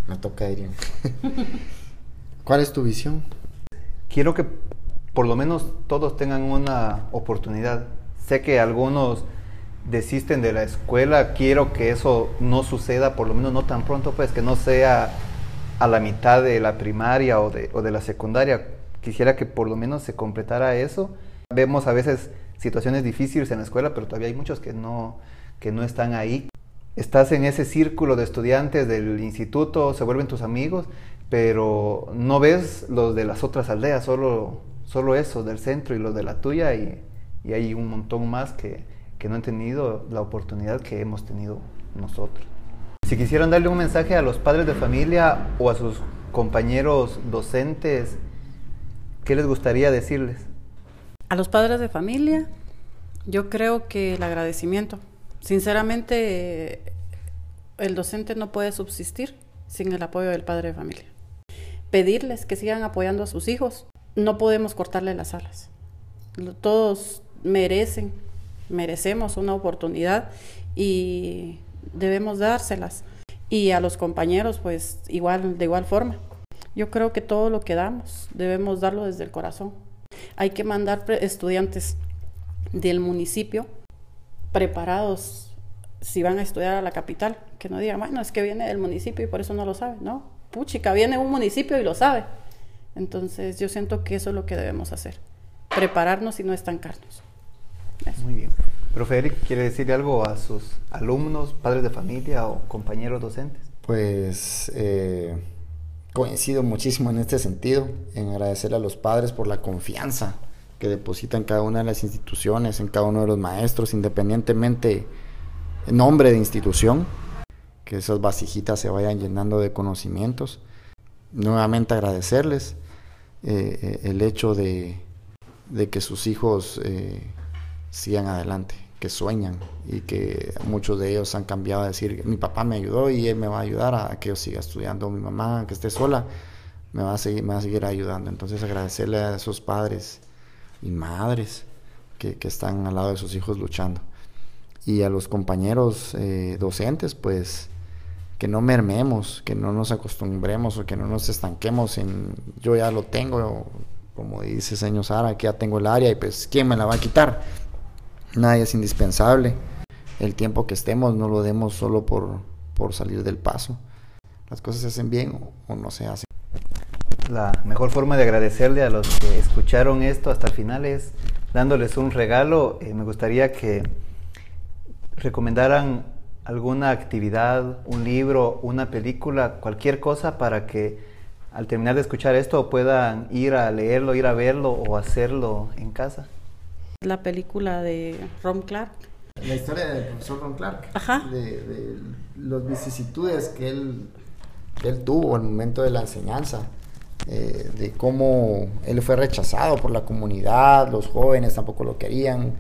Me toca, ir. ¿Cuál es tu visión? Quiero que por lo menos todos tengan una oportunidad. Sé que algunos desisten de la escuela, quiero que eso no suceda, por lo menos no tan pronto, pues que no sea a la mitad de la primaria o de, la secundaria. Quisiera que por lo menos se completara eso. Vemos a veces situaciones difíciles en la escuela, pero todavía hay muchos que no, que no están ahí. Estás en ese círculo de estudiantes del instituto, se vuelven tus amigos, pero no ves los de las otras aldeas, solo, solo esos del centro y los de la tuya, y, y hay un montón más que, que no han tenido la oportunidad que hemos tenido nosotros. Si quisieran darle un mensaje a los padres de familia o a sus compañeros docentes, ¿qué les gustaría decirles? A los padres de familia, yo creo que el agradecimiento. Sinceramente, el docente no puede subsistir sin el apoyo del padre de familia. Pedirles que sigan apoyando a sus hijos. No podemos cortarle las alas. Todos merecen, merecemos una oportunidad y debemos dárselas. Y a los compañeros, pues igual, de igual forma. Yo creo que todo lo que damos debemos darlo desde el corazón. Hay que mandar estudiantes del municipio preparados si van a estudiar a la capital, que no digan, bueno, es que viene del municipio y por eso no lo sabe. No, puchica, viene un municipio y lo sabe. Entonces yo siento que eso es lo que debemos hacer, prepararnos y no estancarnos. Muy bien. Profe Eric, ¿quiere decir algo a sus alumnos, padres de familia o compañeros docentes? Pues eh, coincido muchísimo en este sentido, en agradecerle a los padres por la confianza que deposita en cada una de las instituciones, en cada uno de los maestros, independientemente nombre de institución, que esas vasijitas se vayan llenando de conocimientos. Nuevamente agradecerles eh, eh, el hecho de, que sus hijos eh, sigan adelante, que sueñan y que muchos de ellos han cambiado a decir, mi papá me ayudó y él me va a ayudar a que yo siga estudiando, mi mamá que esté sola me va a seguir, me va a seguir ayudando. Entonces agradecerle a esos padres y madres que, que están al lado de sus hijos luchando. Y a los compañeros docentes, pues que no mermemos, que no nos acostumbremos o que no nos estanquemos en yo ya lo tengo, como dice señor Sara, que ya tengo el área y pues ¿quién me la va a quitar? Nadie es indispensable. El tiempo que estemos no lo demos solo por, por salir del paso. Las cosas se hacen bien o, no se hacen. La mejor forma de agradecerle a los que escucharon esto hasta el final es dándoles un regalo. Eh, me gustaría que recomendaran alguna actividad, un libro, una película, cualquier cosa para que al terminar de escuchar esto puedan ir a leerlo, ir a verlo o hacerlo en casa. La película de Ron Clark. La historia del profesor Ron Clark. Ajá. De, de las vicisitudes que él, que él tuvo en el momento de la enseñanza. Eh, de cómo él fue rechazado por la comunidad, los jóvenes tampoco lo querían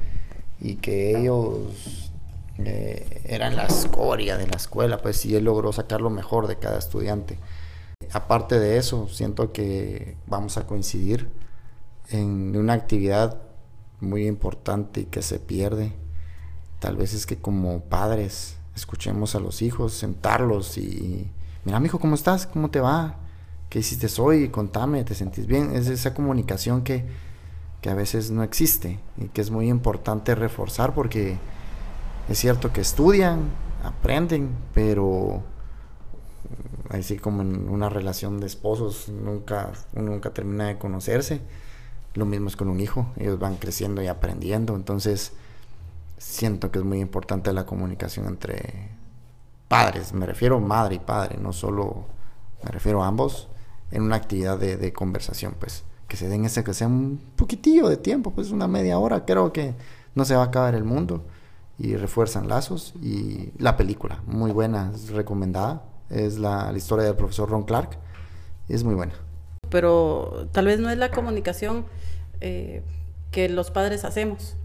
y que ellos eh, era la escoria de la escuela, pues sí, él logró sacar lo mejor de cada estudiante. Aparte de eso, siento que vamos a coincidir en una actividad muy importante y que se pierde. Tal vez es que como padres escuchemos a los hijos, sentarlos y, mira, mi hijo, ¿cómo estás? ¿Cómo te va? ¿Qué hiciste hoy? Contame, ¿te sentís bien? Es esa comunicación que, que a veces no existe y que es muy importante reforzar porque es cierto que estudian, aprenden, pero así como en una relación de esposos nunca, uno nunca termina de conocerse. Lo mismo es con un hijo, ellos van creciendo y aprendiendo, entonces siento que es muy importante la comunicación entre padres, me refiero madre y padre, no solo me refiero a ambos, en una actividad de, de conversación, pues. Que se den ese, que sea un poquitillo de tiempo, pues una media hora, creo que no se va a acabar el mundo y refuerzan lazos. Y la película, muy buena, es recomendada. Es la, historia del profesor Ron Clark. Es muy buena. Pero tal vez no es la comunicación eh, que los padres hacemos,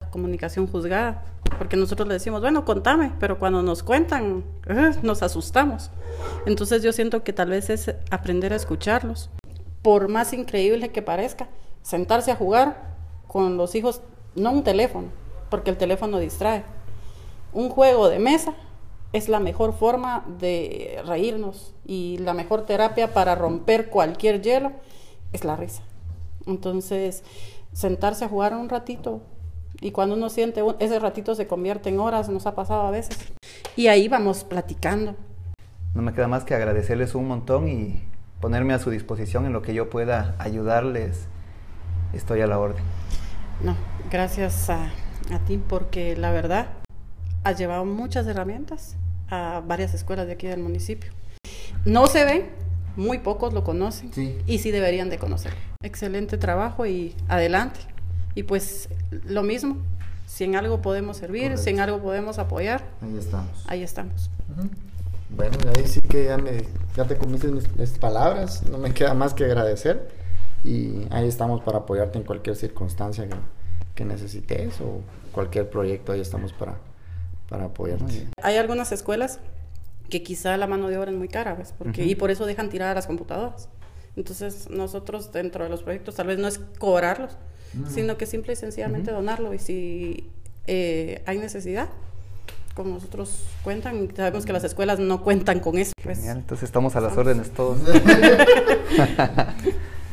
la comunicación juzgada, porque nosotros le decimos, bueno, contame, pero cuando nos cuentan, eh, nos asustamos. Entonces yo siento que tal vez es aprender a escucharlos. Por más increíble que parezca, sentarse a jugar con los hijos, no un teléfono, porque el teléfono distrae. Un juego de mesa es la mejor forma de reírnos y la mejor terapia para romper cualquier hielo es la risa. Entonces, sentarse a jugar un ratito y cuando uno siente ese ratito se convierte en horas, nos ha pasado a veces. Y ahí vamos platicando. No me queda más que agradecerles un montón y ponerme a su disposición en lo que yo pueda ayudarles. Estoy a la orden. No, gracias a a ti porque la verdad has llevado muchas herramientas a varias escuelas de aquí del municipio. No se ven, muy pocos lo conocen y sí deberían de conocerlo. Excelente trabajo y adelante. Y pues lo mismo, si en algo podemos servir, si en algo podemos apoyar, ahí estamos. Ahí estamos. Bueno, ahí sí que ya, me, ya te comiste mis, palabras, no me queda más que agradecer y ahí estamos para apoyarte en cualquier circunstancia que, que necesites o cualquier proyecto, ahí estamos para, para apoyarte. Hay algunas escuelas que quizá la mano de obra es muy cara, ¿ves? Porque, Y por eso dejan tiradas las computadoras. Entonces, nosotros dentro de los proyectos tal vez no es cobrarlos, sino que simple y sencillamente donarlo. Y si eh, hay necesidad, con nosotros cuentan, sabemos que las escuelas no cuentan con eso. Pues. entonces estamos a las órdenes todos.